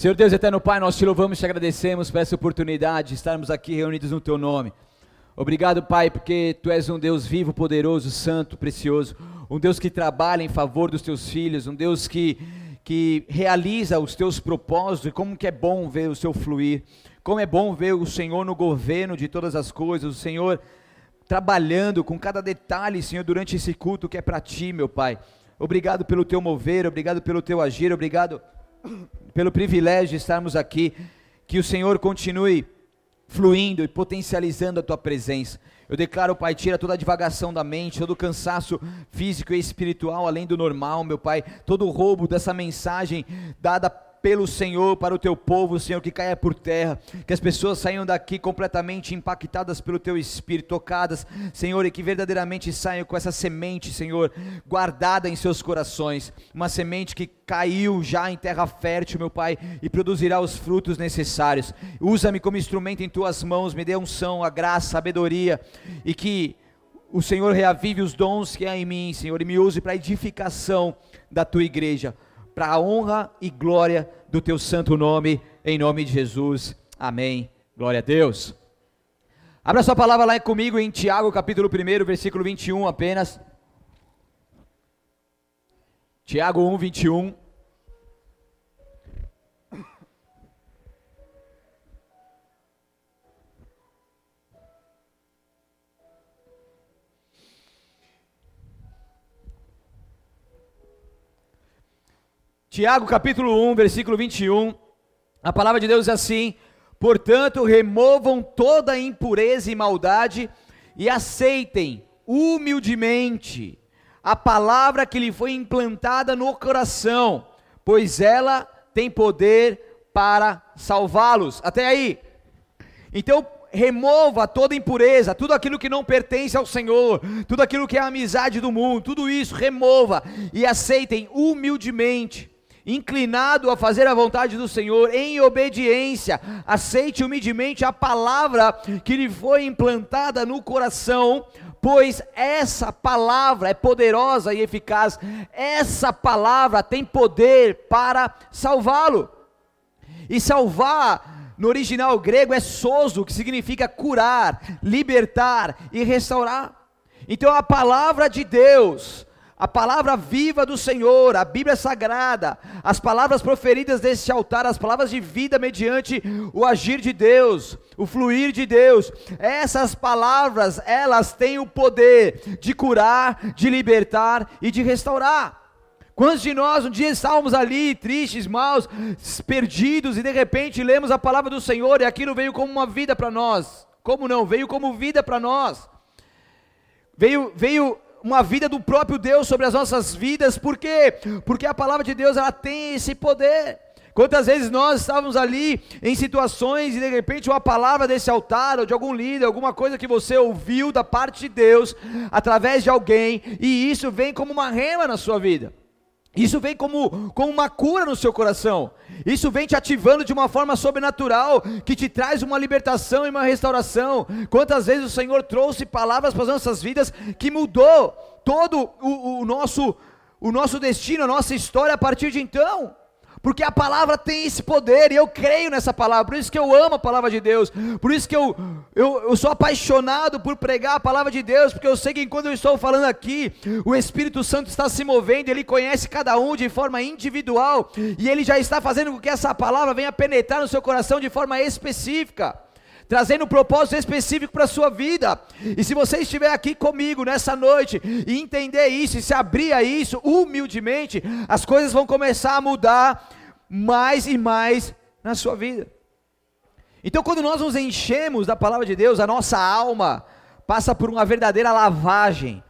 Senhor Deus eterno Pai, nós te louvamos e te agradecemos por essa oportunidade de estarmos aqui reunidos no teu nome. Obrigado, Pai, porque tu és um Deus vivo, poderoso, santo, precioso, um Deus que trabalha em favor dos teus filhos, um Deus que que realiza os teus propósitos, e como que é bom ver o seu fluir, como é bom ver o Senhor no governo de todas as coisas, o Senhor trabalhando com cada detalhe, Senhor, durante esse culto que é para ti, meu Pai. Obrigado pelo teu mover, obrigado pelo teu agir, obrigado pelo privilégio de estarmos aqui. Que o Senhor continue fluindo e potencializando a tua presença. Eu declaro, Pai, tira toda a divagação da mente, todo o cansaço físico e espiritual além do normal, meu Pai, todo o roubo dessa mensagem dada pelo Senhor para o teu povo, Senhor, que caia por terra, que as pessoas saiam daqui completamente impactadas pelo teu espírito, tocadas, Senhor, e que verdadeiramente saiam com essa semente, Senhor, guardada em seus corações, uma semente que caiu já em terra fértil, meu Pai, e produzirá os frutos necessários. Usa-me como instrumento em tuas mãos, me dê unção, a graça, a sabedoria, e que o Senhor reavive os dons que há em mim, Senhor, e me use para a edificação da tua igreja para a honra e glória do teu santo nome, em nome de Jesus. Amém. Glória a Deus. Abra sua palavra lá comigo em Tiago, capítulo 1, versículo 21 apenas. Tiago 1, 21. Tiago capítulo 1, versículo 21, a palavra de Deus é assim: Portanto, removam toda impureza e maldade e aceitem humildemente a palavra que lhe foi implantada no coração, pois ela tem poder para salvá-los. Até aí. Então, remova toda impureza, tudo aquilo que não pertence ao Senhor, tudo aquilo que é a amizade do mundo, tudo isso remova e aceitem humildemente inclinado a fazer a vontade do Senhor, em obediência, aceite humildemente a palavra que lhe foi implantada no coração, pois essa palavra é poderosa e eficaz, essa palavra tem poder para salvá-lo. E salvar no original grego é soso, que significa curar, libertar e restaurar. Então a palavra de Deus, a palavra viva do Senhor, a Bíblia Sagrada, as palavras proferidas desse altar, as palavras de vida mediante o agir de Deus, o fluir de Deus, essas palavras, elas têm o poder de curar, de libertar e de restaurar. Quantos de nós um dia estávamos ali, tristes, maus, perdidos, e de repente lemos a palavra do Senhor e aquilo veio como uma vida para nós? Como não? Veio como vida para nós. Veio, veio uma vida do próprio Deus sobre as nossas vidas, por quê? Porque a palavra de Deus ela tem esse poder. Quantas vezes nós estávamos ali em situações e de repente uma palavra desse altar ou de algum líder, alguma coisa que você ouviu da parte de Deus através de alguém e isso vem como uma rema na sua vida. Isso vem como, como uma cura no seu coração. Isso vem te ativando de uma forma sobrenatural, que te traz uma libertação e uma restauração. Quantas vezes o Senhor trouxe palavras para as nossas vidas que mudou todo o, o nosso, o nosso destino, a nossa história a partir de então porque a palavra tem esse poder, e eu creio nessa palavra, por isso que eu amo a palavra de Deus, por isso que eu, eu, eu sou apaixonado por pregar a palavra de Deus, porque eu sei que enquanto eu estou falando aqui, o Espírito Santo está se movendo, ele conhece cada um de forma individual, e ele já está fazendo com que essa palavra venha penetrar no seu coração de forma específica trazendo um propósito específico para a sua vida. E se você estiver aqui comigo nessa noite e entender isso e se abrir a isso humildemente, as coisas vão começar a mudar mais e mais na sua vida. Então, quando nós nos enchemos da palavra de Deus, a nossa alma passa por uma verdadeira lavagem,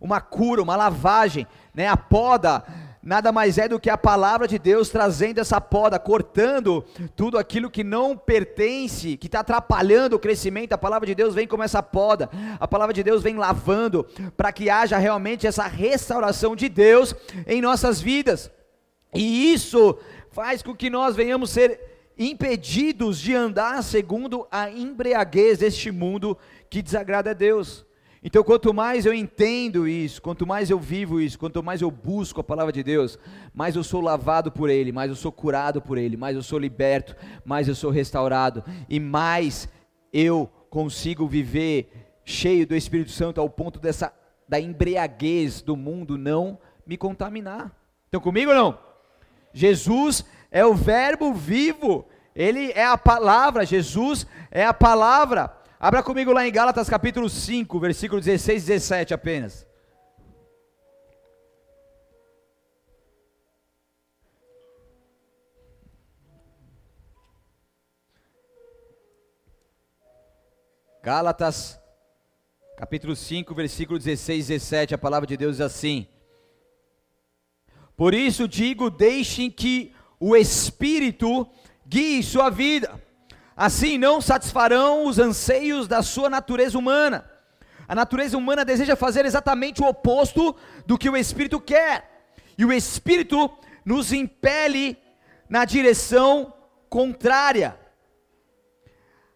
uma cura, uma lavagem, né? A poda nada mais é do que a palavra de Deus trazendo essa poda, cortando tudo aquilo que não pertence, que está atrapalhando o crescimento. A palavra de Deus vem como essa poda, a palavra de Deus vem lavando, para que haja realmente essa restauração de Deus em nossas vidas. E isso faz com que nós venhamos ser impedidos de andar segundo a embriaguez deste mundo que desagrada a Deus. Então, quanto mais eu entendo isso, quanto mais eu vivo isso, quanto mais eu busco a palavra de Deus, mais eu sou lavado por Ele, mais eu sou curado por Ele, mais eu sou liberto, mais eu sou restaurado e mais eu consigo viver cheio do Espírito Santo ao ponto dessa da embriaguez do mundo não me contaminar. Estão comigo ou não? Jesus é o Verbo vivo, Ele é a palavra, Jesus é a palavra. Abra comigo lá em Gálatas capítulo 5, versículo 16 e 17 apenas. Gálatas, capítulo 5, versículo 16 e 17, a palavra de Deus diz assim: Por isso digo, deixem que o Espírito guie sua vida Assim não satisfarão os anseios da sua natureza humana. A natureza humana deseja fazer exatamente o oposto do que o Espírito quer. E o Espírito nos impele na direção contrária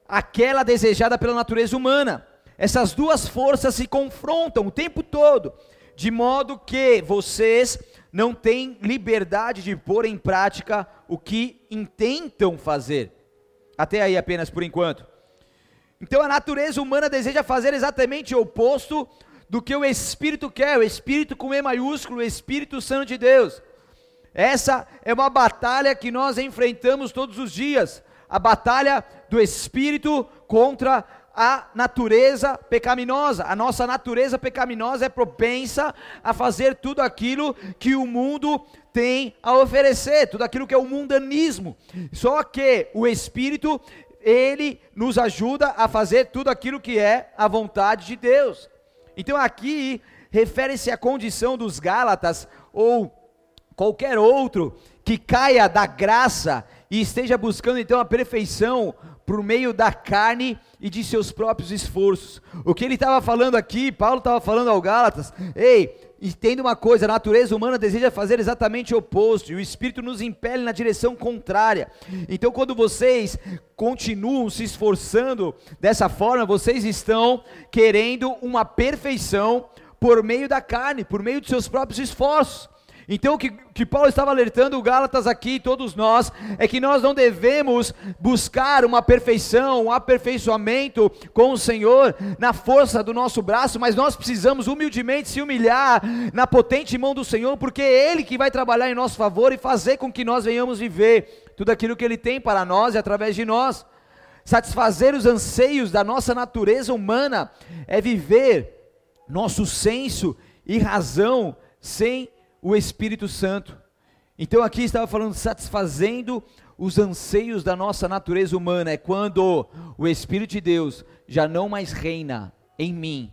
àquela desejada pela natureza humana. Essas duas forças se confrontam o tempo todo, de modo que vocês não têm liberdade de pôr em prática o que intentam fazer. Até aí apenas por enquanto. Então a natureza humana deseja fazer exatamente o oposto do que o Espírito quer, o Espírito com E maiúsculo, o Espírito Santo de Deus. Essa é uma batalha que nós enfrentamos todos os dias, a batalha do Espírito contra a natureza pecaminosa. A nossa natureza pecaminosa é propensa a fazer tudo aquilo que o mundo tem a oferecer, tudo aquilo que é o mundanismo. Só que o Espírito, ele nos ajuda a fazer tudo aquilo que é a vontade de Deus. Então aqui refere-se à condição dos Gálatas ou qualquer outro que caia da graça e esteja buscando então a perfeição por meio da carne e de seus próprios esforços. O que ele estava falando aqui, Paulo estava falando ao Gálatas, ei, entenda uma coisa, a natureza humana deseja fazer exatamente o oposto, e o Espírito nos impele na direção contrária. Então, quando vocês continuam se esforçando dessa forma, vocês estão querendo uma perfeição por meio da carne, por meio de seus próprios esforços. Então, o que, que Paulo estava alertando o Gálatas aqui, todos nós, é que nós não devemos buscar uma perfeição, um aperfeiçoamento com o Senhor na força do nosso braço, mas nós precisamos humildemente se humilhar na potente mão do Senhor, porque é Ele que vai trabalhar em nosso favor e fazer com que nós venhamos viver tudo aquilo que Ele tem para nós e através de nós. Satisfazer os anseios da nossa natureza humana é viver nosso senso e razão sem o Espírito Santo. Então aqui estava falando satisfazendo os anseios da nossa natureza humana, é quando o Espírito de Deus já não mais reina em mim.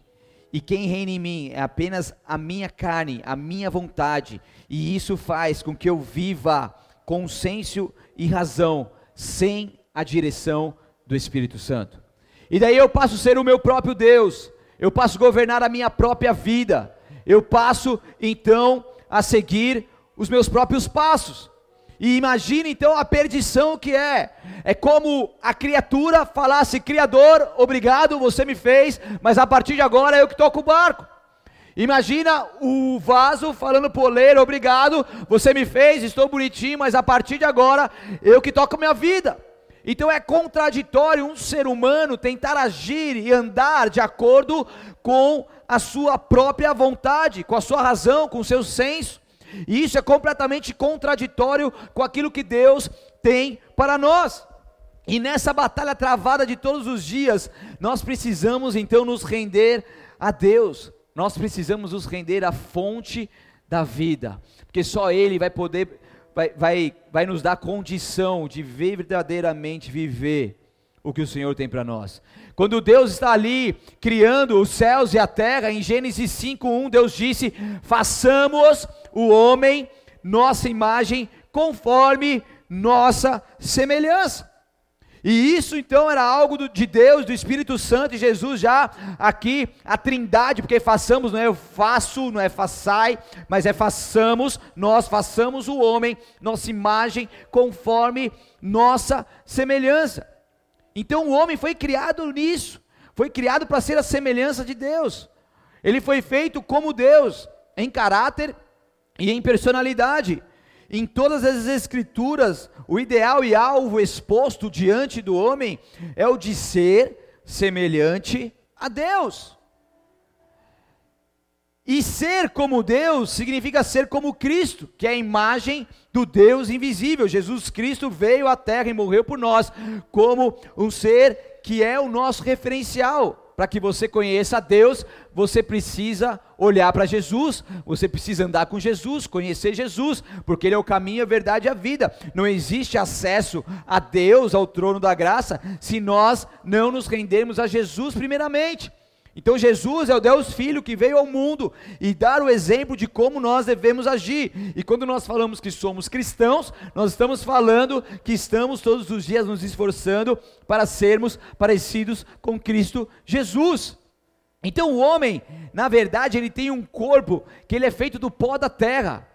E quem reina em mim é apenas a minha carne, a minha vontade, e isso faz com que eu viva com senso e razão, sem a direção do Espírito Santo. E daí eu passo a ser o meu próprio Deus, eu passo a governar a minha própria vida, eu passo então a seguir os meus próprios passos. E imagine então a perdição que é. É como a criatura falasse: Criador, obrigado, você me fez, mas a partir de agora eu que toco o barco. Imagina o vaso falando pro oleiro: Obrigado, você me fez, estou bonitinho, mas a partir de agora eu que toco minha vida. Então é contraditório um ser humano tentar agir e andar de acordo com a sua própria vontade, com a sua razão, com o seu senso. E isso é completamente contraditório com aquilo que Deus tem para nós. E nessa batalha travada de todos os dias, nós precisamos então nos render a Deus. Nós precisamos nos render à fonte da vida, porque só Ele vai poder, vai, vai, vai nos dar condição de verdadeiramente viver o que o Senhor tem para nós. Quando Deus está ali criando os céus e a terra, em Gênesis 5:1, Deus disse: "Façamos o homem nossa imagem conforme nossa semelhança". E isso então era algo de Deus, do Espírito Santo e Jesus já aqui, a trindade, porque façamos, não é eu faço, não é façai, mas é façamos, nós façamos o homem, nossa imagem, conforme nossa semelhança. Então o homem foi criado nisso, foi criado para ser a semelhança de Deus. Ele foi feito como Deus, em caráter e em personalidade. Em todas as escrituras, o ideal e alvo exposto diante do homem é o de ser semelhante a Deus. E ser como Deus significa ser como Cristo, que é a imagem do Deus invisível. Jesus Cristo veio à terra e morreu por nós, como um ser que é o nosso referencial. Para que você conheça a Deus, você precisa olhar para Jesus, você precisa andar com Jesus, conhecer Jesus, porque Ele é o caminho, a verdade e a vida. Não existe acesso a Deus, ao trono da graça, se nós não nos rendermos a Jesus primeiramente. Então Jesus é o Deus Filho que veio ao mundo e dar o exemplo de como nós devemos agir. E quando nós falamos que somos cristãos, nós estamos falando que estamos todos os dias nos esforçando para sermos parecidos com Cristo Jesus. Então o homem, na verdade, ele tem um corpo que ele é feito do pó da terra.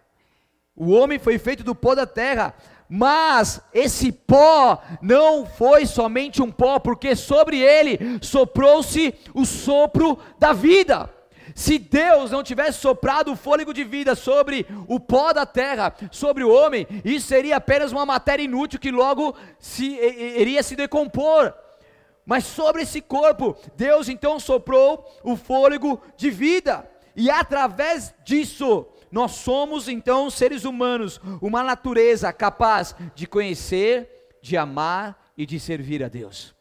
O homem foi feito do pó da terra, mas esse pó não foi somente um pó, porque sobre ele soprou-se o sopro da vida. Se Deus não tivesse soprado o fôlego de vida sobre o pó da terra, sobre o homem, isso seria apenas uma matéria inútil que logo se, iria se decompor. Mas sobre esse corpo, Deus então soprou o fôlego de vida, e através disso, nós somos então seres humanos, uma natureza capaz de conhecer, de amar e de servir a Deus.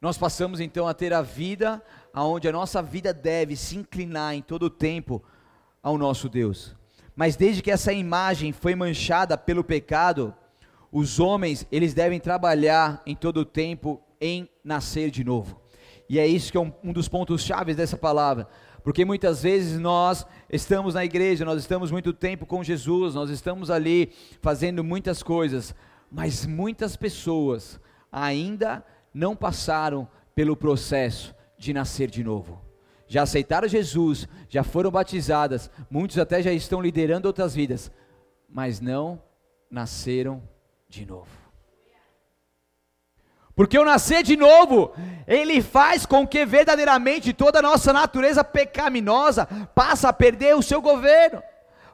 Nós passamos então a ter a vida aonde a nossa vida deve se inclinar em todo o tempo ao nosso Deus. Mas desde que essa imagem foi manchada pelo pecado, os homens, eles devem trabalhar em todo o tempo em nascer de novo. E é isso que é um, um dos pontos chaves dessa palavra. Porque muitas vezes nós estamos na igreja, nós estamos muito tempo com Jesus, nós estamos ali fazendo muitas coisas, mas muitas pessoas ainda não passaram pelo processo de nascer de novo. Já aceitaram Jesus, já foram batizadas, muitos até já estão liderando outras vidas, mas não nasceram de novo. Porque o nascer de novo, ele faz com que verdadeiramente toda a nossa natureza pecaminosa passe a perder o seu governo,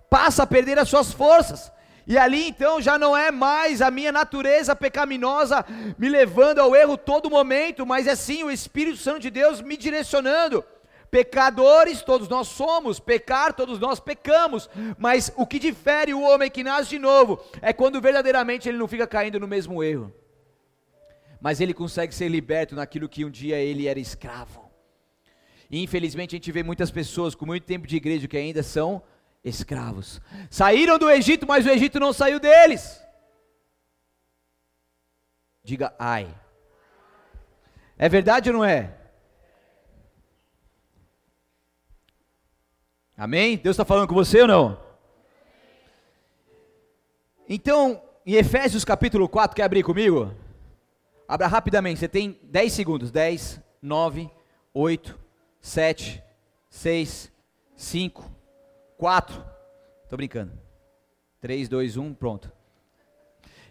passe a perder as suas forças. E ali então já não é mais a minha natureza pecaminosa me levando ao erro todo momento, mas é sim o Espírito Santo de Deus me direcionando. Pecadores todos nós somos, pecar todos nós pecamos, mas o que difere o homem que nasce de novo é quando verdadeiramente ele não fica caindo no mesmo erro mas ele consegue ser liberto naquilo que um dia ele era escravo. E infelizmente a gente vê muitas pessoas com muito tempo de igreja que ainda são escravos. Saíram do Egito, mas o Egito não saiu deles. Diga ai. É verdade ou não é? Amém? Deus está falando com você ou não? Então, em Efésios capítulo 4, quer abrir comigo? Abra rapidamente, você tem 10 segundos. 10, 9, 8, 7, 6, 5, 4. Estou brincando. 3, 2, 1, pronto.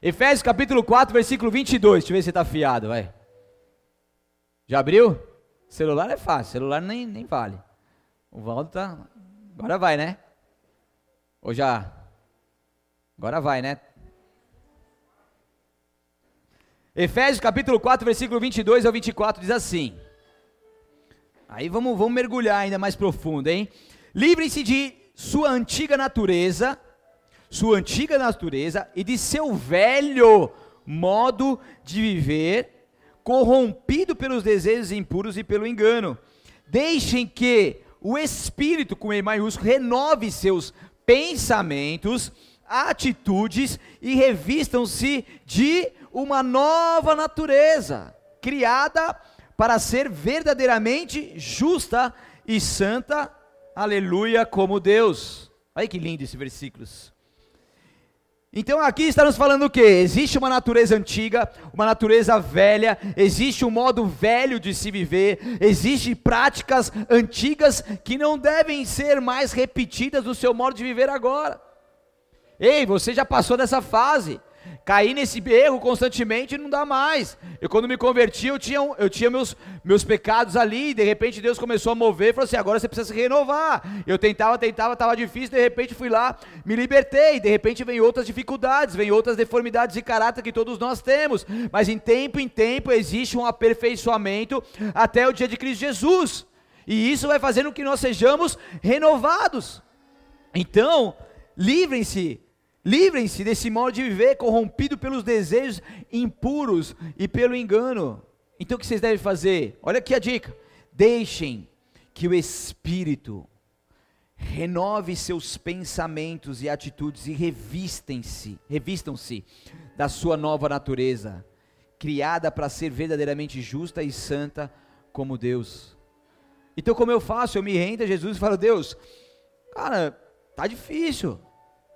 Efésios capítulo 4, versículo 22. Deixa eu ver se está afiado, vai. Já abriu? Celular é fácil, celular nem, nem vale. O Valdo tá. Agora vai, né? Ou já? Agora vai, né? Efésios capítulo 4, versículo 22 ao 24 diz assim. Aí vamos, vamos mergulhar ainda mais profundo, hein? Livrem-se de sua antiga natureza, sua antiga natureza e de seu velho modo de viver, corrompido pelos desejos impuros e pelo engano. Deixem que o Espírito, com E maiúsculo, renove seus pensamentos, atitudes e revistam-se de uma nova natureza, criada para ser verdadeiramente justa e santa, aleluia, como Deus. Olha que lindo esse versículos. Então aqui está nos falando o que? Existe uma natureza antiga, uma natureza velha, existe um modo velho de se viver, existem práticas antigas que não devem ser mais repetidas no seu modo de viver agora. Ei, você já passou dessa fase cair nesse erro constantemente não dá mais. Eu quando me converti, eu tinha, eu tinha meus, meus pecados ali, de repente Deus começou a mover e falou assim: agora você precisa se renovar. Eu tentava, tentava, estava difícil, de repente fui lá, me libertei. De repente vem outras dificuldades, vem outras deformidades de caráter que todos nós temos. Mas em tempo em tempo existe um aperfeiçoamento até o dia de Cristo Jesus. E isso vai fazendo que nós sejamos renovados. Então, livrem-se Livrem-se desse modo de viver corrompido pelos desejos impuros e pelo engano. Então o que vocês devem fazer? Olha aqui a dica. Deixem que o Espírito renove seus pensamentos e atitudes e revistem-se, revistam-se da sua nova natureza, criada para ser verdadeiramente justa e santa como Deus. Então como eu faço? Eu me rendo a Jesus e falo: "Deus, cara, tá difícil.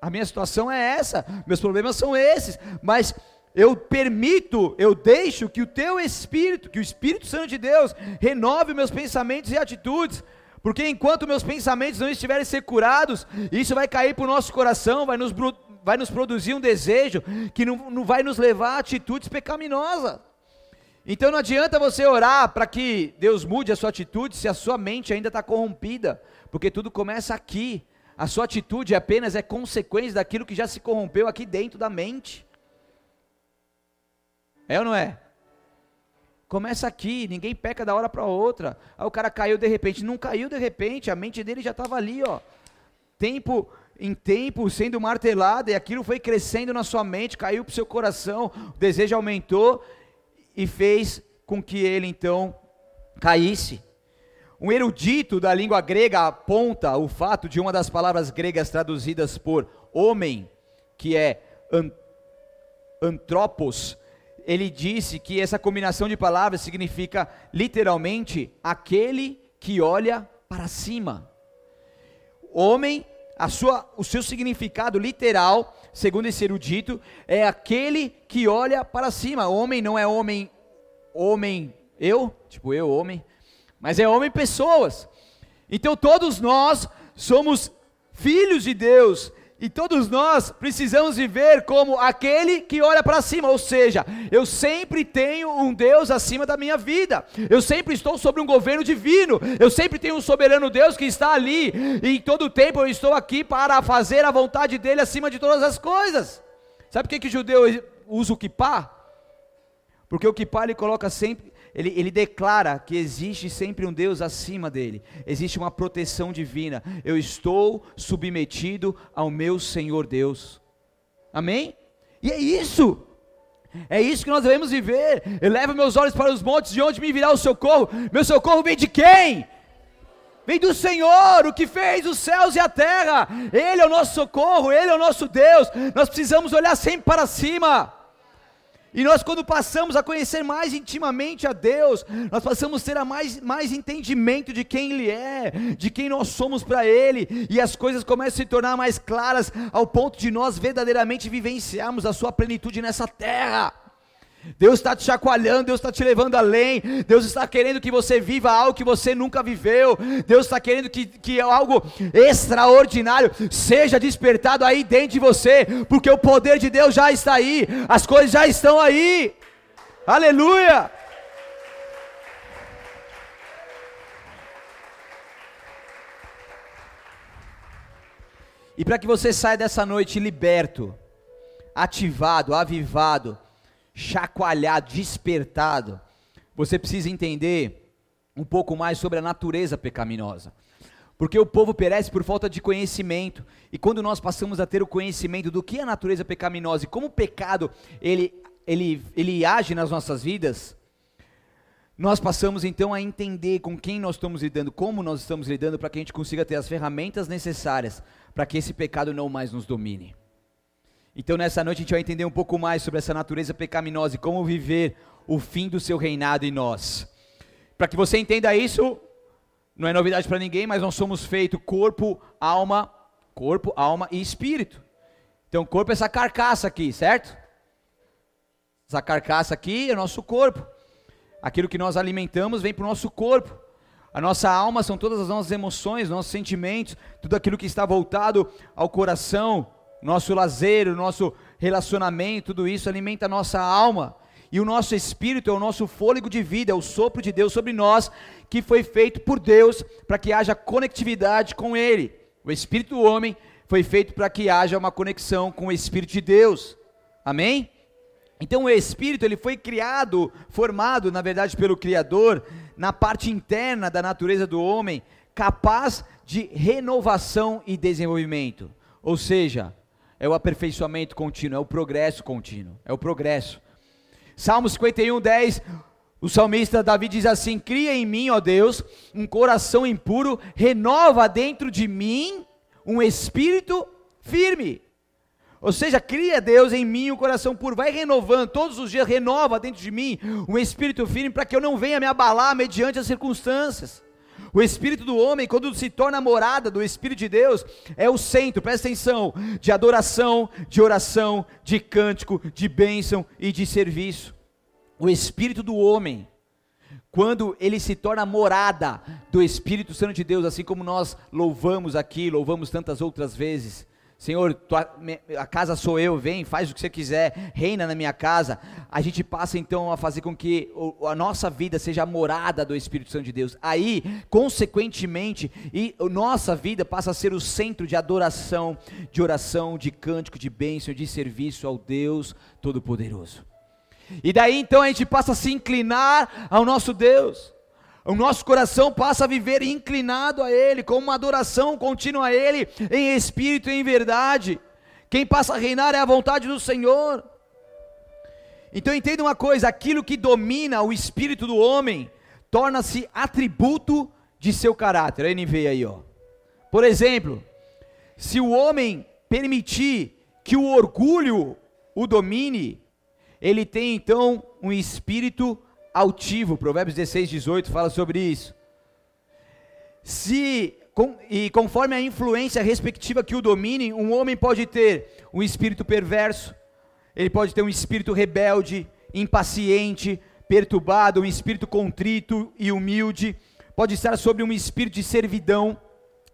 A minha situação é essa, meus problemas são esses, mas eu permito, eu deixo que o teu Espírito, que o Espírito Santo de Deus, renove meus pensamentos e atitudes, porque enquanto meus pensamentos não estiverem ser curados, isso vai cair para o nosso coração, vai nos, vai nos produzir um desejo que não, não vai nos levar a atitudes pecaminosas. Então não adianta você orar para que Deus mude a sua atitude se a sua mente ainda está corrompida, porque tudo começa aqui. A sua atitude apenas é consequência daquilo que já se corrompeu aqui dentro da mente. É ou não é? Começa aqui, ninguém peca da hora para outra. Aí o cara caiu de repente, não caiu de repente, a mente dele já estava ali, ó. Tempo em tempo sendo martelada e aquilo foi crescendo na sua mente, caiu para o seu coração, o desejo aumentou e fez com que ele então caísse. Um erudito da língua grega aponta o fato de uma das palavras gregas traduzidas por homem, que é antropos, ele disse que essa combinação de palavras significa literalmente aquele que olha para cima. Homem, a sua, o seu significado literal, segundo esse erudito, é aquele que olha para cima. Homem não é homem, homem, eu, tipo eu, homem, mas é homem pessoas. Então todos nós somos filhos de Deus e todos nós precisamos viver como aquele que olha para cima, ou seja, eu sempre tenho um Deus acima da minha vida, eu sempre estou sobre um governo divino, eu sempre tenho um soberano Deus que está ali, e em todo tempo eu estou aqui para fazer a vontade dele acima de todas as coisas. Sabe por que, que o judeu usa o kippah? Porque o kippah ele coloca sempre ele, ele declara que existe sempre um Deus acima dele, existe uma proteção divina. Eu estou submetido ao meu Senhor Deus. Amém? E é isso. É isso que nós devemos viver. Eleva meus olhos para os montes, de onde me virá o socorro? Meu socorro vem de quem? Vem do Senhor, o que fez os céus e a terra. Ele é o nosso socorro, Ele é o nosso Deus. Nós precisamos olhar sempre para cima. E nós, quando passamos a conhecer mais intimamente a Deus, nós passamos a ter a mais, mais entendimento de quem Ele é, de quem nós somos para Ele, e as coisas começam a se tornar mais claras, ao ponto de nós verdadeiramente vivenciarmos a Sua plenitude nessa terra. Deus está te chacoalhando, Deus está te levando além, Deus está querendo que você viva algo que você nunca viveu, Deus está querendo que, que algo extraordinário seja despertado aí dentro de você, porque o poder de Deus já está aí, as coisas já estão aí, aleluia! E para que você saia dessa noite liberto, ativado, avivado, chacoalhado, despertado, você precisa entender um pouco mais sobre a natureza pecaminosa. Porque o povo perece por falta de conhecimento. E quando nós passamos a ter o conhecimento do que é a natureza pecaminosa e como o pecado ele, ele, ele age nas nossas vidas, nós passamos então a entender com quem nós estamos lidando, como nós estamos lidando, para que a gente consiga ter as ferramentas necessárias para que esse pecado não mais nos domine. Então nessa noite a gente vai entender um pouco mais sobre essa natureza pecaminosa e como viver o fim do seu reinado em nós. Para que você entenda isso, não é novidade para ninguém, mas nós somos feitos corpo, alma, corpo, alma e espírito. Então corpo é essa carcaça aqui, certo? Essa carcaça aqui é o nosso corpo. Aquilo que nós alimentamos vem para o nosso corpo. A nossa alma são todas as nossas emoções, nossos sentimentos, tudo aquilo que está voltado ao coração, nosso lazer, o nosso relacionamento, tudo isso alimenta a nossa alma. E o nosso espírito é o nosso fôlego de vida, é o sopro de Deus sobre nós, que foi feito por Deus para que haja conectividade com Ele. O espírito do homem foi feito para que haja uma conexão com o espírito de Deus. Amém? Então o espírito ele foi criado, formado, na verdade, pelo Criador, na parte interna da natureza do homem, capaz de renovação e desenvolvimento. Ou seja, é o aperfeiçoamento contínuo, é o progresso contínuo, é o progresso. Salmo 51, 10, o salmista Davi diz assim: Cria em mim, ó Deus, um coração impuro, renova dentro de mim um espírito firme. Ou seja, cria Deus em mim um coração puro, vai renovando, todos os dias renova dentro de mim um espírito firme para que eu não venha me abalar mediante as circunstâncias. O espírito do homem, quando se torna morada do espírito de Deus, é o centro, presta atenção, de adoração, de oração, de cântico, de bênção e de serviço. O espírito do homem, quando ele se torna morada do Espírito Santo de Deus, assim como nós louvamos aqui, louvamos tantas outras vezes, Senhor, tua, a casa sou eu, vem, faz o que você quiser, reina na minha casa. A gente passa então a fazer com que a nossa vida seja a morada do Espírito Santo de Deus. Aí, consequentemente, e nossa vida passa a ser o centro de adoração, de oração, de cântico, de bênção, de serviço ao Deus Todo-Poderoso. E daí então a gente passa a se inclinar ao nosso Deus. O nosso coração passa a viver inclinado a Ele, com uma adoração contínua a Ele, em espírito e em verdade. Quem passa a reinar é a vontade do Senhor. Então entenda uma coisa: aquilo que domina o espírito do homem torna-se atributo de seu caráter. A NV aí, ó. Por exemplo, se o homem permitir que o orgulho o domine, ele tem então um espírito altivo. Provérbios 16, 18 fala sobre isso. Se com, e conforme a influência respectiva que o domine, um homem pode ter um espírito perverso, ele pode ter um espírito rebelde, impaciente, perturbado, um espírito contrito e humilde, pode estar sobre um espírito de servidão,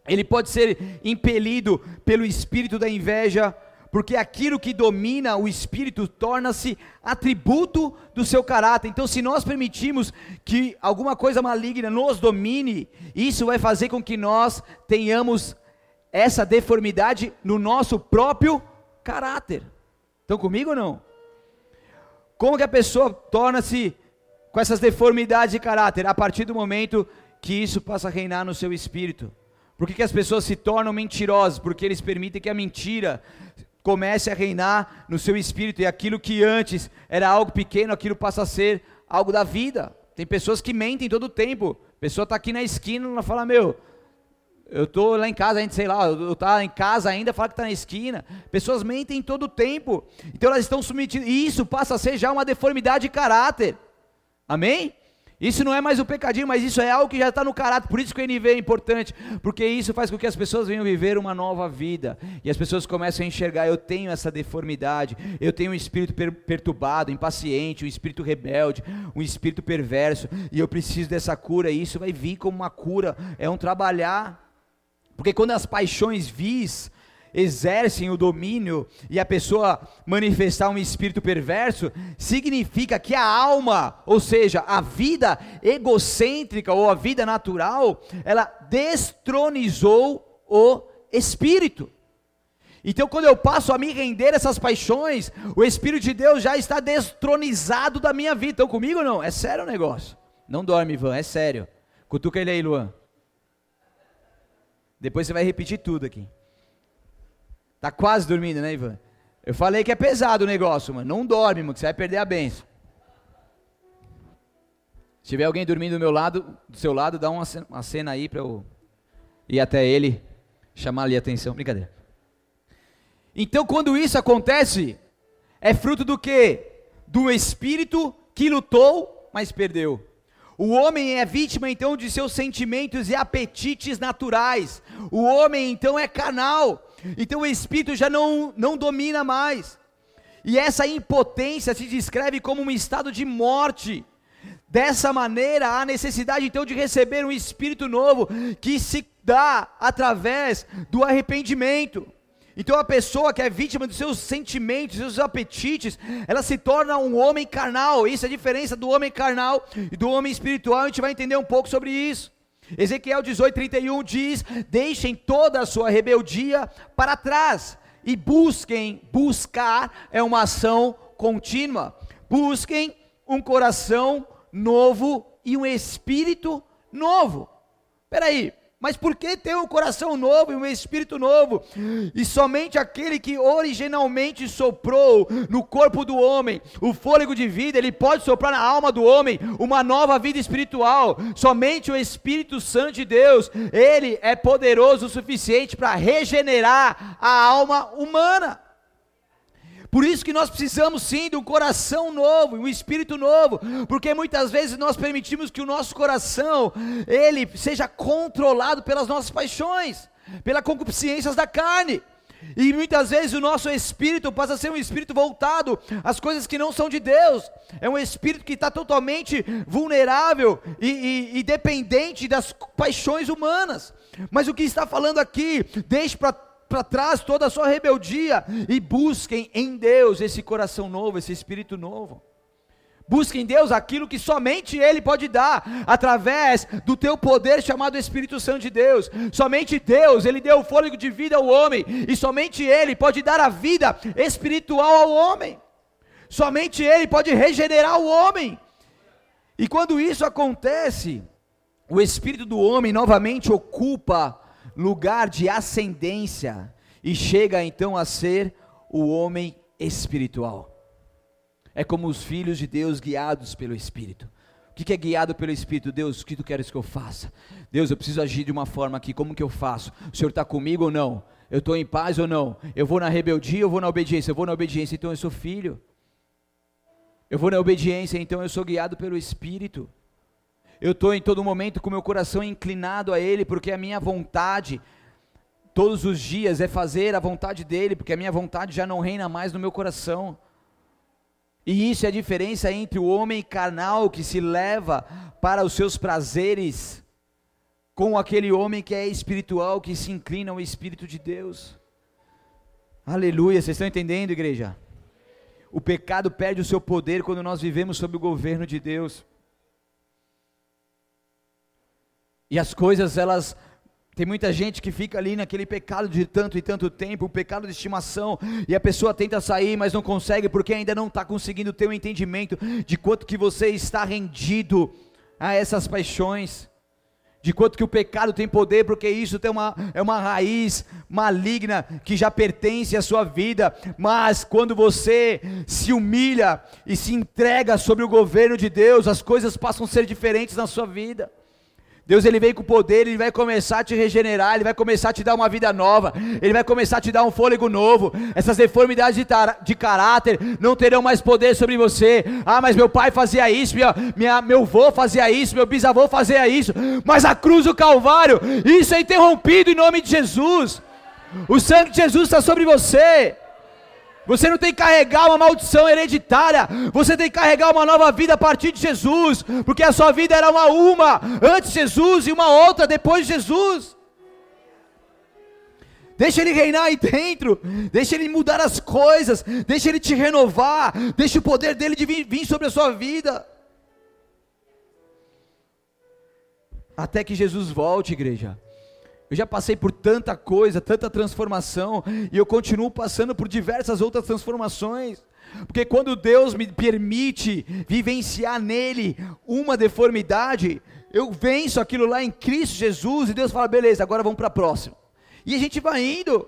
ele pode ser impelido pelo espírito da inveja, porque aquilo que domina o espírito torna-se atributo do seu caráter. Então, se nós permitirmos que alguma coisa maligna nos domine, isso vai fazer com que nós tenhamos essa deformidade no nosso próprio caráter. Estão comigo ou não? Como que a pessoa torna-se com essas deformidades de caráter? A partir do momento que isso passa a reinar no seu espírito. Por que, que as pessoas se tornam mentirosas? Porque eles permitem que a mentira comece a reinar no seu espírito e aquilo que antes era algo pequeno, aquilo passa a ser algo da vida. Tem pessoas que mentem todo o tempo. A pessoa está aqui na esquina, ela fala: Meu, eu estou lá em casa, a gente, sei lá, eu estou em casa ainda, fala que está na esquina. Pessoas mentem todo o tempo. Então elas estão submetidas. E isso passa a ser já uma deformidade de caráter. Amém? Isso não é mais um pecadinho, mas isso é algo que já está no caráter. Por isso que o NV é importante, porque isso faz com que as pessoas venham viver uma nova vida. E as pessoas começam a enxergar: eu tenho essa deformidade, eu tenho um espírito per perturbado, impaciente, um espírito rebelde, um espírito perverso, e eu preciso dessa cura. E isso vai vir como uma cura, é um trabalhar. Porque quando as paixões vis, exercem o domínio e a pessoa manifestar um espírito perverso, significa que a alma, ou seja, a vida egocêntrica ou a vida natural, ela destronizou o espírito. Então, quando eu passo a me render essas paixões, o Espírito de Deus já está destronizado da minha vida. Estão comigo ou não? É sério o negócio. Não dorme, Ivan, é sério. Cutuca ele aí, Luan. Depois você vai repetir tudo aqui. Tá quase dormindo, né, Ivan? Eu falei que é pesado o negócio, mano. Não dorme, mano, que você vai perder a benção. Se tiver alguém dormindo do meu lado, do seu lado, dá uma cena, uma cena aí para eu ir até ele, chamar ali a atenção. Brincadeira. Então, quando isso acontece, é fruto do quê? Do espírito que lutou, mas perdeu. O homem é vítima então de seus sentimentos e apetites naturais. O homem então é canal. Então o espírito já não, não domina mais. E essa impotência se descreve como um estado de morte. Dessa maneira, há necessidade então de receber um espírito novo que se dá através do arrependimento. Então a pessoa que é vítima dos seus sentimentos, dos seus apetites, ela se torna um homem carnal. Isso é a diferença do homem carnal e do homem espiritual. A gente vai entender um pouco sobre isso. Ezequiel 18:31 diz: "Deixem toda a sua rebeldia para trás e busquem, buscar é uma ação contínua. Busquem um coração novo e um espírito novo." Espera aí, mas por que ter um coração novo e um espírito novo? E somente aquele que originalmente soprou no corpo do homem o fôlego de vida, ele pode soprar na alma do homem uma nova vida espiritual. Somente o Espírito Santo de Deus, ele é poderoso o suficiente para regenerar a alma humana. Por isso que nós precisamos sim de um coração novo, um espírito novo, porque muitas vezes nós permitimos que o nosso coração ele seja controlado pelas nossas paixões, pelas concupiscências da carne. E muitas vezes o nosso espírito passa a ser um espírito voltado às coisas que não são de Deus. É um espírito que está totalmente vulnerável e, e, e, dependente das paixões humanas. Mas o que está falando aqui, deixe para para trás toda a sua rebeldia e busquem em Deus esse coração novo, esse espírito novo. Busquem em Deus aquilo que somente Ele pode dar, através do teu poder chamado Espírito Santo de Deus. Somente Deus, Ele deu o fôlego de vida ao homem, e somente Ele pode dar a vida espiritual ao homem. Somente Ele pode regenerar o homem. E quando isso acontece, o espírito do homem novamente ocupa lugar de ascendência e chega então a ser o homem espiritual. É como os filhos de Deus guiados pelo Espírito. O que é guiado pelo Espírito? Deus, o que tu queres que eu faça? Deus, eu preciso agir de uma forma aqui, como que eu faço? O Senhor está comigo ou não? Eu estou em paz ou não? Eu vou na rebeldia ou vou na obediência? Eu vou na obediência, então eu sou filho. Eu vou na obediência, então eu sou guiado pelo Espírito. Eu estou em todo momento com meu coração inclinado a Ele, porque a minha vontade, todos os dias, é fazer a vontade dEle, porque a minha vontade já não reina mais no meu coração. E isso é a diferença entre o homem carnal que se leva para os seus prazeres, com aquele homem que é espiritual, que se inclina ao Espírito de Deus. Aleluia, vocês estão entendendo, igreja? O pecado perde o seu poder quando nós vivemos sob o governo de Deus. E as coisas, elas. Tem muita gente que fica ali naquele pecado de tanto e tanto tempo, o pecado de estimação, e a pessoa tenta sair, mas não consegue, porque ainda não está conseguindo ter o um entendimento de quanto que você está rendido a essas paixões de quanto que o pecado tem poder, porque isso tem uma, é uma raiz maligna que já pertence à sua vida, mas quando você se humilha e se entrega sobre o governo de Deus, as coisas passam a ser diferentes na sua vida. Deus ele vem com poder, ele vai começar a te regenerar, ele vai começar a te dar uma vida nova, ele vai começar a te dar um fôlego novo. Essas deformidades de, de caráter não terão mais poder sobre você. Ah, mas meu pai fazia isso, minha, minha, meu avô fazia isso, meu bisavô fazia isso. Mas a cruz do Calvário, isso é interrompido em nome de Jesus. O sangue de Jesus está sobre você. Você não tem que carregar uma maldição hereditária. Você tem que carregar uma nova vida a partir de Jesus. Porque a sua vida era uma uma antes de Jesus e uma outra depois de Jesus. Deixa Ele reinar aí dentro. Deixa Ele mudar as coisas. Deixa Ele te renovar. Deixa o poder dele de vir, vir sobre a sua vida. Até que Jesus volte, igreja. Eu já passei por tanta coisa, tanta transformação, e eu continuo passando por diversas outras transformações. Porque quando Deus me permite vivenciar nele uma deformidade, eu venço aquilo lá em Cristo Jesus, e Deus fala: beleza, agora vamos para a próxima. E a gente vai indo,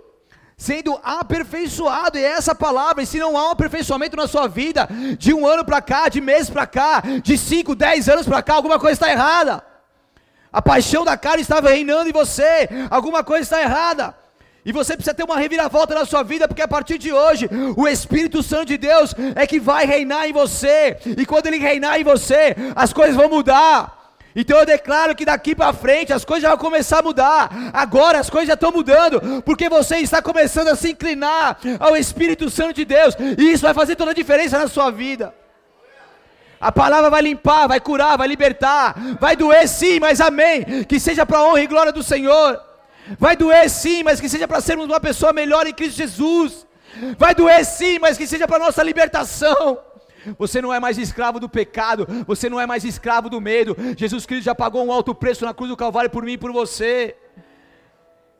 sendo aperfeiçoado, e é essa palavra, e se não há um aperfeiçoamento na sua vida, de um ano para cá, de meses para cá, de cinco, dez anos para cá, alguma coisa está errada. A paixão da carne estava reinando em você. Alguma coisa está errada. E você precisa ter uma reviravolta na sua vida, porque a partir de hoje, o Espírito Santo de Deus é que vai reinar em você. E quando ele reinar em você, as coisas vão mudar. Então eu declaro que daqui para frente as coisas já vão começar a mudar. Agora as coisas já estão mudando, porque você está começando a se inclinar ao Espírito Santo de Deus, e isso vai fazer toda a diferença na sua vida. A palavra vai limpar, vai curar, vai libertar, vai doer sim, mas amém. Que seja para a honra e glória do Senhor. Vai doer sim, mas que seja para sermos uma pessoa melhor em Cristo Jesus. Vai doer sim, mas que seja para nossa libertação. Você não é mais escravo do pecado, você não é mais escravo do medo. Jesus Cristo já pagou um alto preço na cruz do Calvário por mim e por você.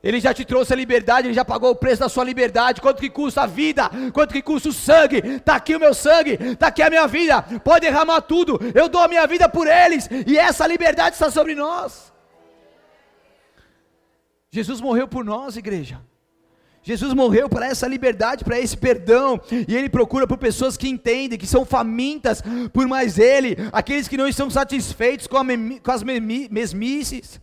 Ele já te trouxe a liberdade, ele já pagou o preço da sua liberdade. Quanto que custa a vida? Quanto que custa o sangue? Está aqui o meu sangue, está aqui a minha vida. Pode derramar tudo. Eu dou a minha vida por eles. E essa liberdade está sobre nós. Jesus morreu por nós, igreja. Jesus morreu para essa liberdade, para esse perdão, e Ele procura por pessoas que entendem, que são famintas por mais Ele, aqueles que não estão satisfeitos com, com as mesmices.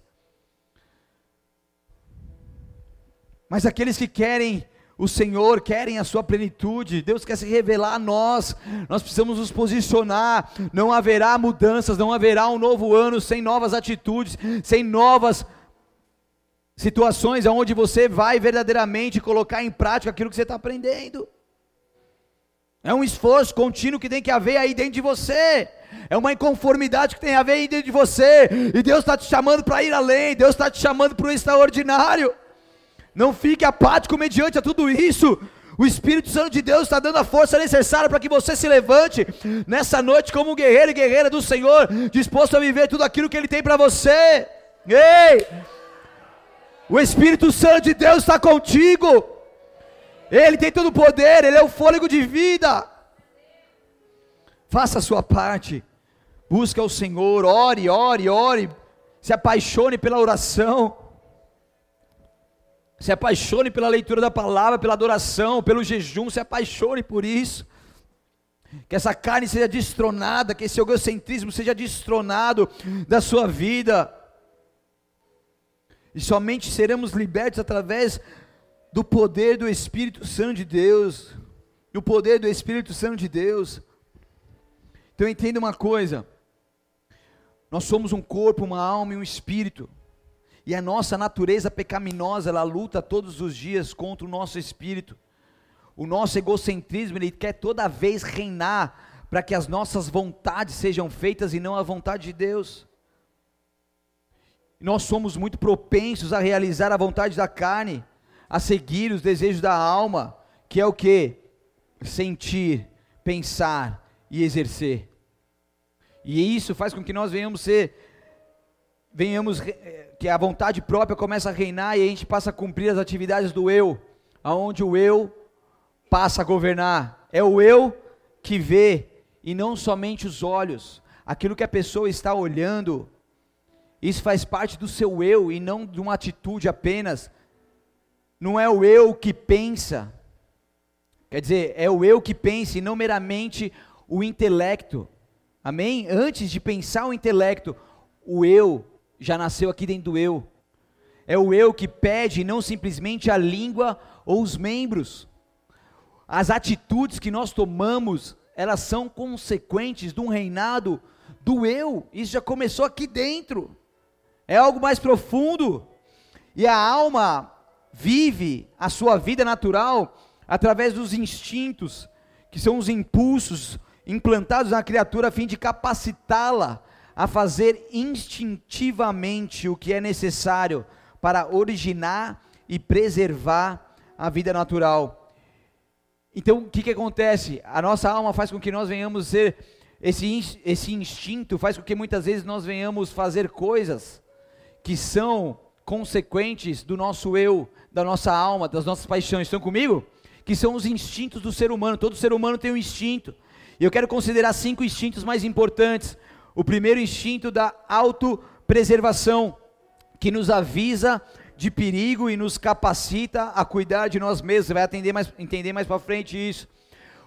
Mas aqueles que querem o Senhor, querem a sua plenitude, Deus quer se revelar a nós, nós precisamos nos posicionar, não haverá mudanças, não haverá um novo ano sem novas atitudes, sem novas situações onde você vai verdadeiramente colocar em prática aquilo que você está aprendendo. É um esforço contínuo que tem que haver aí dentro de você. É uma inconformidade que tem a ver aí dentro de você. E Deus está te chamando para ir além. Deus está te chamando para o extraordinário. Não fique apático mediante a tudo isso. O Espírito Santo de Deus está dando a força necessária para que você se levante nessa noite como um guerreiro e guerreira do Senhor, disposto a viver tudo aquilo que Ele tem para você. Ei! O Espírito Santo de Deus está contigo. Ele tem todo o poder, Ele é o fôlego de vida. Faça a sua parte. Busque o Senhor, ore, ore, ore. Se apaixone pela oração. Se apaixone pela leitura da palavra, pela adoração, pelo jejum, se apaixone por isso. Que essa carne seja destronada, que esse egocentrismo seja destronado da sua vida. E somente seremos libertos através do poder do Espírito Santo de Deus. Do poder do Espírito Santo de Deus. Então entenda uma coisa. Nós somos um corpo, uma alma e um espírito. E a nossa natureza pecaminosa, ela luta todos os dias contra o nosso espírito. O nosso egocentrismo, ele quer toda vez reinar para que as nossas vontades sejam feitas e não a vontade de Deus. Nós somos muito propensos a realizar a vontade da carne, a seguir os desejos da alma, que é o que? Sentir, pensar e exercer. E isso faz com que nós venhamos ser venhamos eh, que a vontade própria começa a reinar e a gente passa a cumprir as atividades do eu, aonde o eu passa a governar. É o eu que vê e não somente os olhos. Aquilo que a pessoa está olhando, isso faz parte do seu eu e não de uma atitude apenas. Não é o eu que pensa. Quer dizer, é o eu que pensa e não meramente o intelecto. Amém? Antes de pensar o intelecto, o eu já nasceu aqui dentro do eu. É o eu que pede, não simplesmente a língua ou os membros. As atitudes que nós tomamos, elas são consequentes de um reinado do eu. Isso já começou aqui dentro. É algo mais profundo. E a alma vive a sua vida natural através dos instintos, que são os impulsos implantados na criatura a fim de capacitá-la a fazer instintivamente o que é necessário para originar e preservar a vida natural. Então, o que, que acontece? A nossa alma faz com que nós venhamos ser, esse, esse instinto faz com que muitas vezes nós venhamos fazer coisas que são consequentes do nosso eu, da nossa alma, das nossas paixões. Estão comigo? Que são os instintos do ser humano. Todo ser humano tem um instinto. E eu quero considerar cinco instintos mais importantes o primeiro instinto da autopreservação, que nos avisa de perigo e nos capacita a cuidar de nós mesmos. Você vai entender mais, entender mais para frente isso.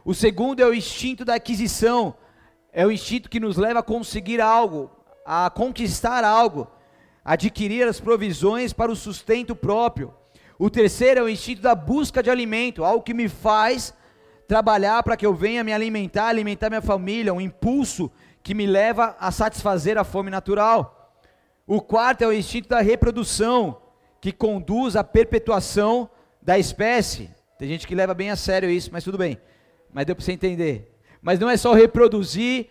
O segundo é o instinto da aquisição. É o instinto que nos leva a conseguir algo, a conquistar algo, adquirir as provisões para o sustento próprio. O terceiro é o instinto da busca de alimento, algo que me faz trabalhar para que eu venha me alimentar, alimentar minha família, um impulso que me leva a satisfazer a fome natural. O quarto é o instinto da reprodução, que conduz à perpetuação da espécie. Tem gente que leva bem a sério isso, mas tudo bem. Mas deu para você entender. Mas não é só reproduzir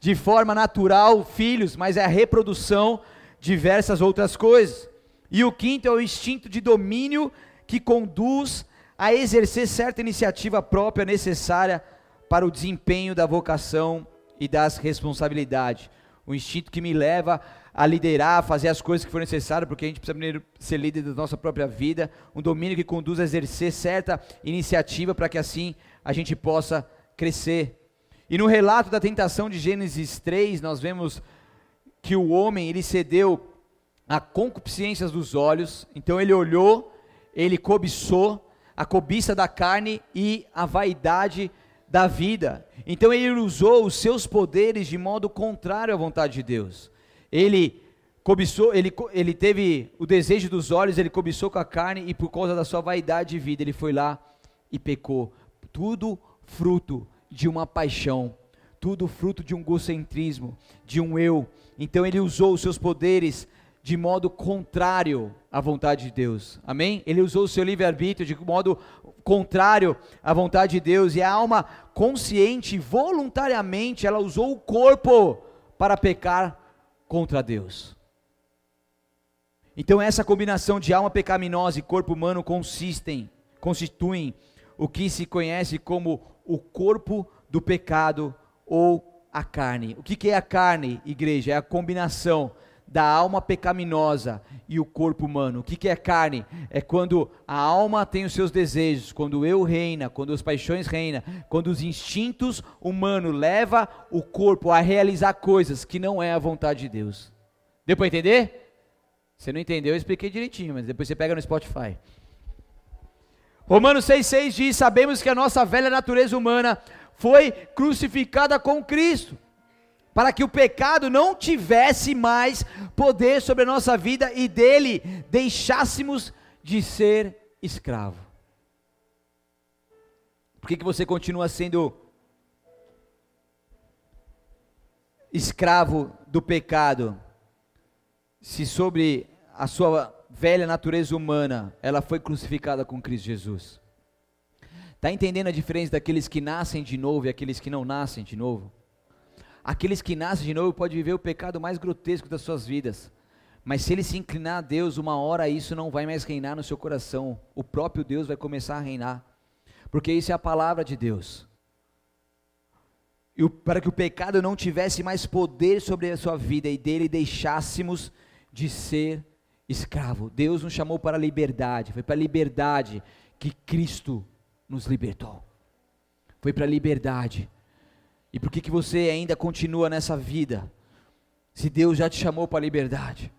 de forma natural filhos, mas é a reprodução de diversas outras coisas. E o quinto é o instinto de domínio que conduz a exercer certa iniciativa própria necessária para o desempenho da vocação e das responsabilidades. O instinto que me leva a liderar, a fazer as coisas que forem necessárias, porque a gente precisa primeiro ser líder da nossa própria vida. Um domínio que conduz a exercer certa iniciativa para que assim a gente possa crescer. E no relato da tentação de Gênesis 3, nós vemos que o homem ele cedeu a concupiscências dos olhos, então ele olhou, ele cobiçou a cobiça da carne e a vaidade da vida. Então ele usou os seus poderes de modo contrário à vontade de Deus. Ele cobiçou, ele, ele teve o desejo dos olhos, ele cobiçou com a carne e por causa da sua vaidade de vida, ele foi lá e pecou. Tudo fruto de uma paixão, tudo fruto de um egocentrismo, de um eu. Então ele usou os seus poderes de modo contrário à vontade de Deus. Amém? Ele usou o seu livre-arbítrio de modo contrário à vontade de Deus e a alma consciente, voluntariamente, ela usou o corpo para pecar contra Deus. Então essa combinação de alma pecaminosa e corpo humano consistem, constituem o que se conhece como o corpo do pecado ou a carne. O que, que é a carne, igreja? É a combinação da alma pecaminosa e o corpo humano. O que, que é carne? É quando a alma tem os seus desejos, quando eu reina, quando as paixões reina, quando os instintos humanos levam o corpo a realizar coisas que não é a vontade de Deus. Deu para entender? Você não entendeu, eu expliquei direitinho, mas depois você pega no Spotify. Romanos 6,6 diz: Sabemos que a nossa velha natureza humana foi crucificada com Cristo, para que o pecado não tivesse mais poder sobre a nossa vida e dele deixássemos de ser escravo. Por que, que você continua sendo escravo do pecado? Se sobre a sua velha natureza humana, ela foi crucificada com Cristo Jesus. Está entendendo a diferença daqueles que nascem de novo e aqueles que não nascem de novo? Aqueles que nascem de novo podem viver o pecado mais grotesco das suas vidas. Mas se ele se inclinar a Deus, uma hora isso não vai mais reinar no seu coração. O próprio Deus vai começar a reinar. Porque isso é a palavra de Deus. E para que o pecado não tivesse mais poder sobre a sua vida e dele deixássemos de ser escravo. Deus nos chamou para a liberdade. Foi para a liberdade que Cristo nos libertou. Foi para a liberdade. E por que, que você ainda continua nessa vida? Se Deus já te chamou para a liberdade.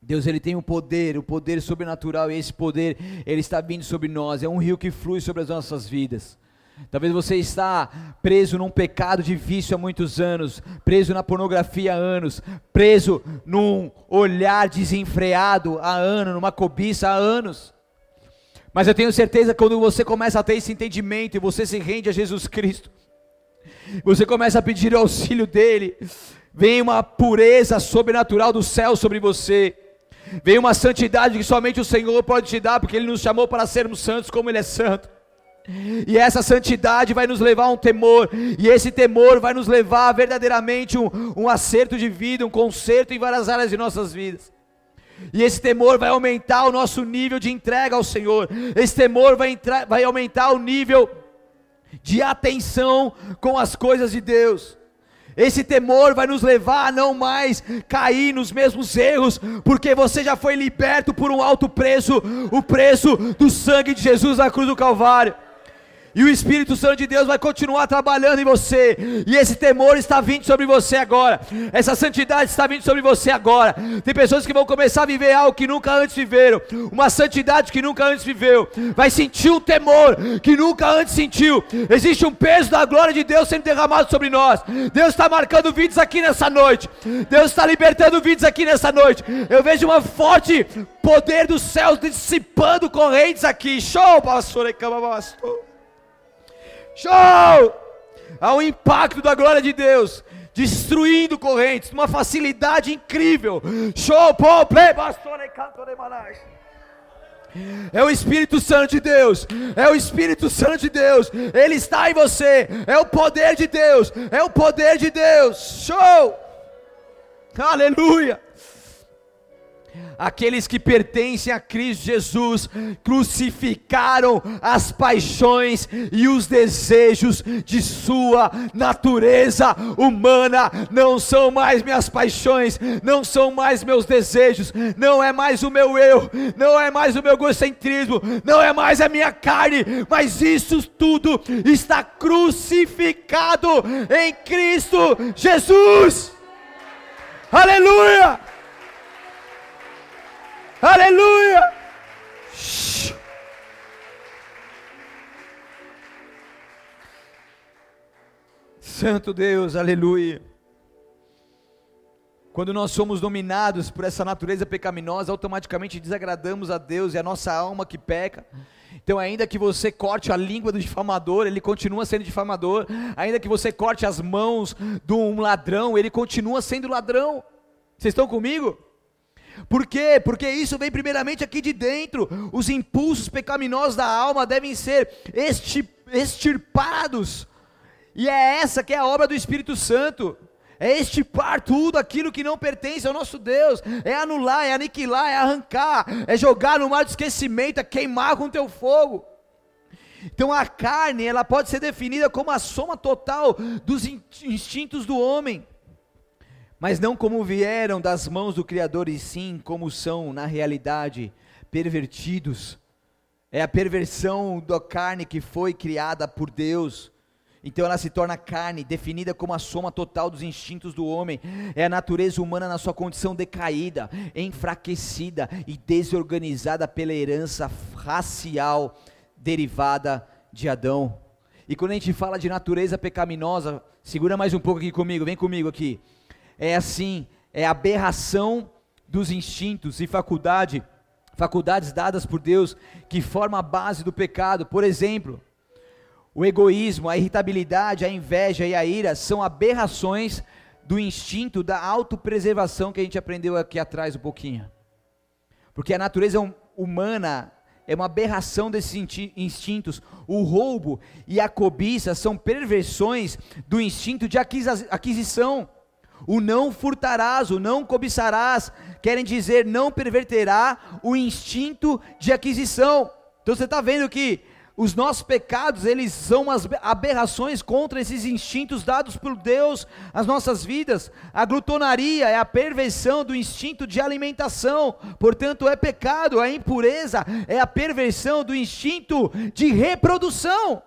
Deus ele tem o um poder, o um poder sobrenatural, e esse poder ele está vindo sobre nós, é um rio que flui sobre as nossas vidas. Talvez você está preso num pecado de vício há muitos anos, preso na pornografia há anos, preso num olhar desenfreado há anos, numa cobiça há anos. Mas eu tenho certeza que quando você começa a ter esse entendimento e você se rende a Jesus Cristo, você começa a pedir o auxílio dele, vem uma pureza sobrenatural do céu sobre você. Vem uma santidade que somente o Senhor pode te dar, porque Ele nos chamou para sermos santos como Ele é santo. E essa santidade vai nos levar a um temor, e esse temor vai nos levar a verdadeiramente um, um acerto de vida, um conserto em várias áreas de nossas vidas. E esse temor vai aumentar o nosso nível de entrega ao Senhor, esse temor vai, vai aumentar o nível de atenção com as coisas de Deus. Esse temor vai nos levar a não mais cair nos mesmos erros, porque você já foi liberto por um alto preço o preço do sangue de Jesus na cruz do Calvário. E o Espírito Santo de Deus vai continuar trabalhando em você. E esse temor está vindo sobre você agora. Essa santidade está vindo sobre você agora. Tem pessoas que vão começar a viver algo que nunca antes viveram. Uma santidade que nunca antes viveu. Vai sentir um temor que nunca antes sentiu. Existe um peso da glória de Deus sendo derramado sobre nós. Deus está marcando vidas aqui nessa noite. Deus está libertando vidas aqui nessa noite. Eu vejo uma forte poder dos céus dissipando correntes aqui. Show, pastor, pastor. Show! Há um impacto da glória de Deus, destruindo correntes, uma facilidade incrível. Show, pô, play, pastor, canto de é o Espírito Santo de Deus, é o Espírito Santo de Deus, Ele está em você, é o poder de Deus, é o poder de Deus, show, aleluia. Aqueles que pertencem a Cristo Jesus crucificaram as paixões e os desejos de sua natureza humana. Não são mais minhas paixões, não são mais meus desejos, não é mais o meu eu, não é mais o meu egocentrismo, não é mais a minha carne, mas isso tudo está crucificado em Cristo Jesus. Aleluia! Aleluia! Santo Deus, aleluia. Quando nós somos dominados por essa natureza pecaminosa, automaticamente desagradamos a Deus e a nossa alma que peca. Então, ainda que você corte a língua do difamador, ele continua sendo difamador. Ainda que você corte as mãos de um ladrão, ele continua sendo ladrão. Vocês estão comigo? Por quê? Porque isso vem primeiramente aqui de dentro. Os impulsos pecaminosos da alma devem ser extirpados. E é essa que é a obra do Espírito Santo. É extirpar tudo aquilo que não pertence ao nosso Deus. É anular, é aniquilar, é arrancar, é jogar no mar de esquecimento, é queimar com teu fogo. Então a carne, ela pode ser definida como a soma total dos instintos do homem mas não como vieram das mãos do Criador, e sim como são, na realidade, pervertidos. É a perversão da carne que foi criada por Deus. Então ela se torna carne, definida como a soma total dos instintos do homem. É a natureza humana na sua condição decaída, enfraquecida e desorganizada pela herança racial derivada de Adão. E quando a gente fala de natureza pecaminosa, segura mais um pouco aqui comigo, vem comigo aqui é assim, é aberração dos instintos e faculdade, faculdades dadas por Deus que forma a base do pecado. Por exemplo, o egoísmo, a irritabilidade, a inveja e a ira são aberrações do instinto da autopreservação que a gente aprendeu aqui atrás um pouquinho. Porque a natureza humana é uma aberração desses instintos. O roubo e a cobiça são perversões do instinto de aquisição. O não furtarás, o não cobiçarás, querem dizer não perverterá o instinto de aquisição. Então você está vendo que os nossos pecados, eles são umas aberrações contra esses instintos dados por Deus às nossas vidas. A glutonaria é a perversão do instinto de alimentação, portanto é pecado. A impureza é a perversão do instinto de reprodução.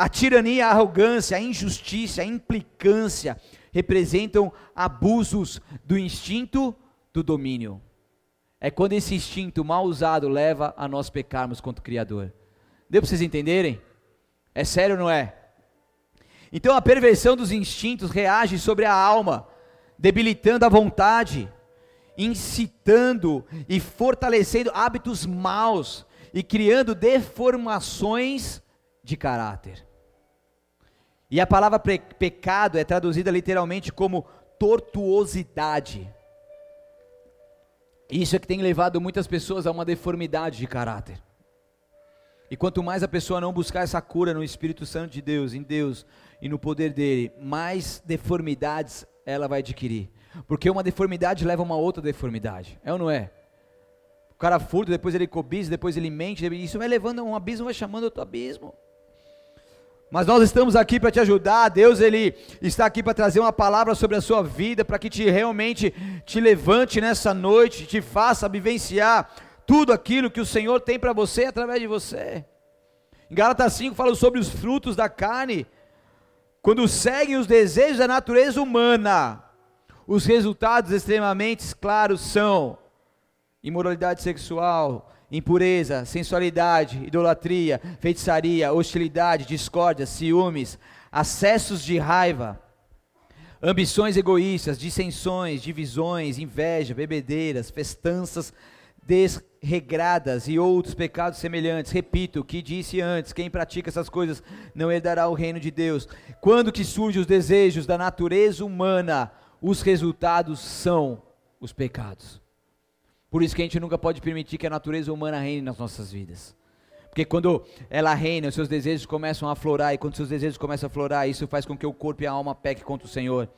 A tirania, a arrogância, a injustiça, a implicância representam abusos do instinto do domínio. É quando esse instinto mal usado leva a nós pecarmos contra o Criador. Deu para vocês entenderem? É sério ou não é? Então a perversão dos instintos reage sobre a alma, debilitando a vontade, incitando e fortalecendo hábitos maus e criando deformações de caráter. E a palavra pecado é traduzida literalmente como tortuosidade. Isso é que tem levado muitas pessoas a uma deformidade de caráter. E quanto mais a pessoa não buscar essa cura no Espírito Santo de Deus, em Deus e no poder dele, mais deformidades ela vai adquirir. Porque uma deformidade leva a uma outra deformidade. É ou não é? O cara furta, depois ele cobiça, depois ele mente, isso vai levando a um abismo, vai chamando outro abismo. Mas nós estamos aqui para te ajudar. Deus ele está aqui para trazer uma palavra sobre a sua vida, para que te realmente te levante nessa noite, te faça vivenciar tudo aquilo que o Senhor tem para você através de você. Em Gálatas 5 fala sobre os frutos da carne. Quando seguem os desejos da natureza humana, os resultados extremamente claros são imoralidade sexual, impureza, sensualidade, idolatria, feitiçaria, hostilidade, discórdia, ciúmes, acessos de raiva, ambições egoístas, dissensões, divisões, inveja, bebedeiras, festanças desregradas e outros pecados semelhantes. Repito o que disse antes: quem pratica essas coisas não herdará o reino de Deus. Quando que surgem os desejos da natureza humana, os resultados são os pecados. Por isso que a gente nunca pode permitir que a natureza humana reine nas nossas vidas. Porque quando ela reina, os seus desejos começam a florar, e quando seus desejos começam a florar, isso faz com que o corpo e a alma pequem contra o Senhor.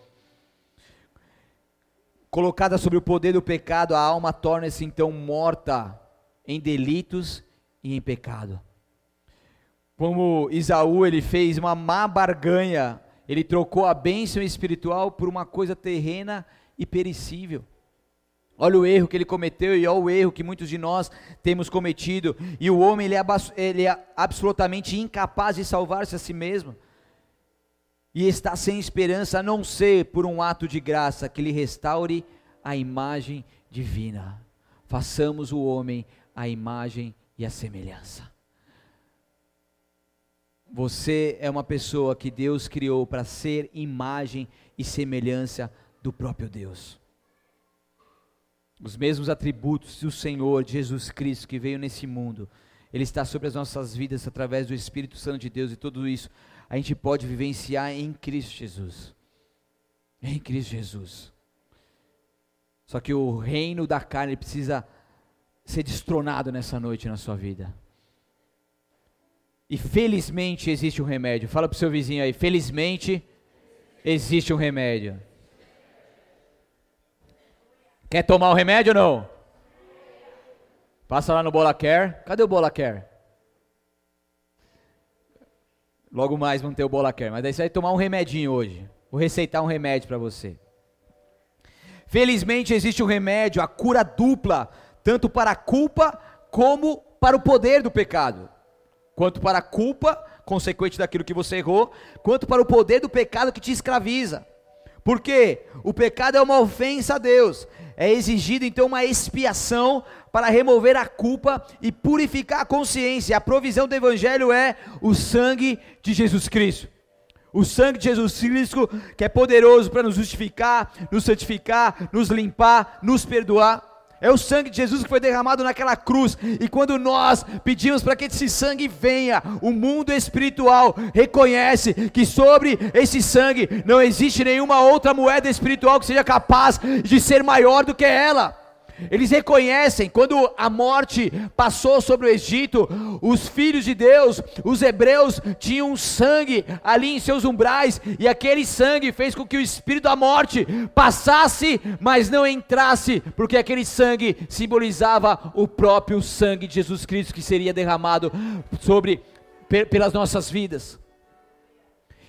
Colocada sobre o poder do pecado, a alma torna-se então morta em delitos e em pecado. Como Isaú, ele fez uma má barganha, ele trocou a bênção espiritual por uma coisa terrena e perecível. Olha o erro que ele cometeu e olha o erro que muitos de nós temos cometido. E o homem ele é, ele é absolutamente incapaz de salvar-se a si mesmo. E está sem esperança a não ser por um ato de graça que lhe restaure a imagem divina. Façamos o homem a imagem e a semelhança. Você é uma pessoa que Deus criou para ser imagem e semelhança do próprio Deus os mesmos atributos do Senhor Jesus Cristo que veio nesse mundo, Ele está sobre as nossas vidas através do Espírito Santo de Deus e tudo isso a gente pode vivenciar em Cristo Jesus. Em Cristo Jesus. Só que o reino da carne precisa ser destronado nessa noite na sua vida. E felizmente existe um remédio. Fala para o seu vizinho aí, felizmente existe um remédio. Quer tomar o remédio ou não? Passa lá no Bola Care. Cadê o Bola Care? Logo mais vamos ter o Bola Care. Mas daí você vai tomar um remedinho hoje. Vou receitar um remédio para você. Felizmente existe um remédio, a cura dupla, tanto para a culpa como para o poder do pecado. Quanto para a culpa, consequente daquilo que você errou, quanto para o poder do pecado que te escraviza. Porque o pecado é uma ofensa a Deus é exigido então uma expiação para remover a culpa e purificar a consciência. A provisão do Evangelho é o sangue de Jesus Cristo. O sangue de Jesus Cristo, que é poderoso para nos justificar, nos santificar, nos limpar, nos perdoar. É o sangue de Jesus que foi derramado naquela cruz. E quando nós pedimos para que esse sangue venha, o mundo espiritual reconhece que sobre esse sangue não existe nenhuma outra moeda espiritual que seja capaz de ser maior do que ela. Eles reconhecem quando a morte passou sobre o Egito, os filhos de Deus, os hebreus, tinham sangue ali em seus umbrais, e aquele sangue fez com que o espírito da morte passasse, mas não entrasse, porque aquele sangue simbolizava o próprio sangue de Jesus Cristo que seria derramado sobre pelas nossas vidas.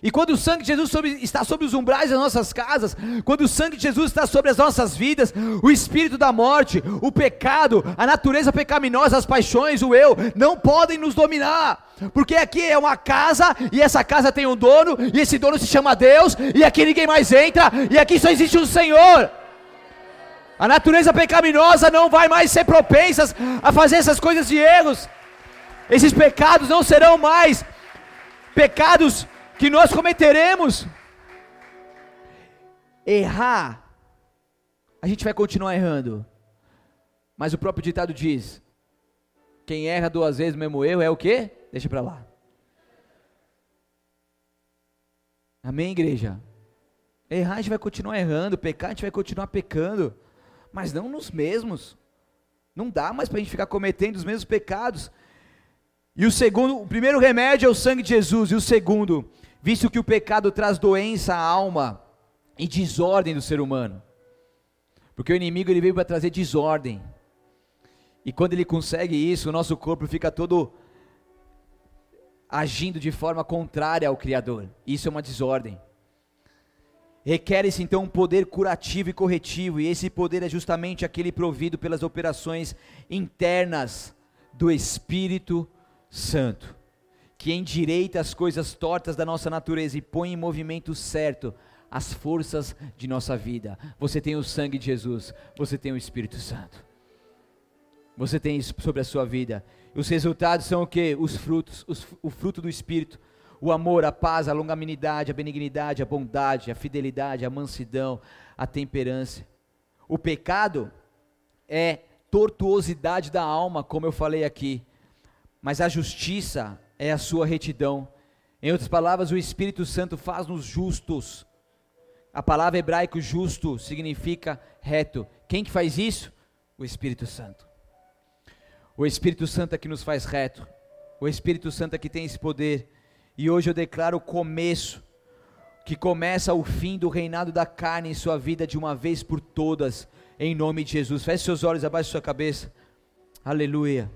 E quando o sangue de Jesus sobre, está sobre os umbrais das nossas casas, quando o sangue de Jesus está sobre as nossas vidas, o espírito da morte, o pecado, a natureza pecaminosa, as paixões, o eu, não podem nos dominar. Porque aqui é uma casa e essa casa tem um dono, e esse dono se chama Deus, e aqui ninguém mais entra, e aqui só existe um Senhor. A natureza pecaminosa não vai mais ser propensa a fazer essas coisas de erros. Esses pecados não serão mais pecados que nós cometeremos. Errar, a gente vai continuar errando. Mas o próprio ditado diz: quem erra duas vezes o mesmo erro é o quê? Deixa para lá. Amém, igreja? Errar a gente vai continuar errando, pecar a gente vai continuar pecando, mas não nos mesmos. Não dá mais para a gente ficar cometendo os mesmos pecados. E o segundo, o primeiro remédio é o sangue de Jesus, e o segundo visto que o pecado traz doença à alma e desordem do ser humano. Porque o inimigo ele veio para trazer desordem. E quando ele consegue isso, o nosso corpo fica todo agindo de forma contrária ao Criador. Isso é uma desordem. Requer-se então um poder curativo e corretivo, e esse poder é justamente aquele provido pelas operações internas do Espírito Santo que endireita as coisas tortas da nossa natureza e põe em movimento certo as forças de nossa vida. Você tem o sangue de Jesus, você tem o Espírito Santo. Você tem isso sobre a sua vida. Os resultados são o que? Os frutos, os, o fruto do Espírito. O amor, a paz, a longanimidade, a benignidade, a bondade, a fidelidade, a mansidão, a temperança. O pecado é tortuosidade da alma, como eu falei aqui. Mas a justiça é a sua retidão. Em outras palavras, o Espírito Santo faz-nos justos. A palavra hebraico justo significa reto. Quem que faz isso? O Espírito Santo. O Espírito Santo é que nos faz reto. O Espírito Santo é que tem esse poder. E hoje eu declaro o começo, que começa o fim do reinado da carne em sua vida de uma vez por todas, em nome de Jesus. Feche seus olhos, abaixe sua cabeça. Aleluia.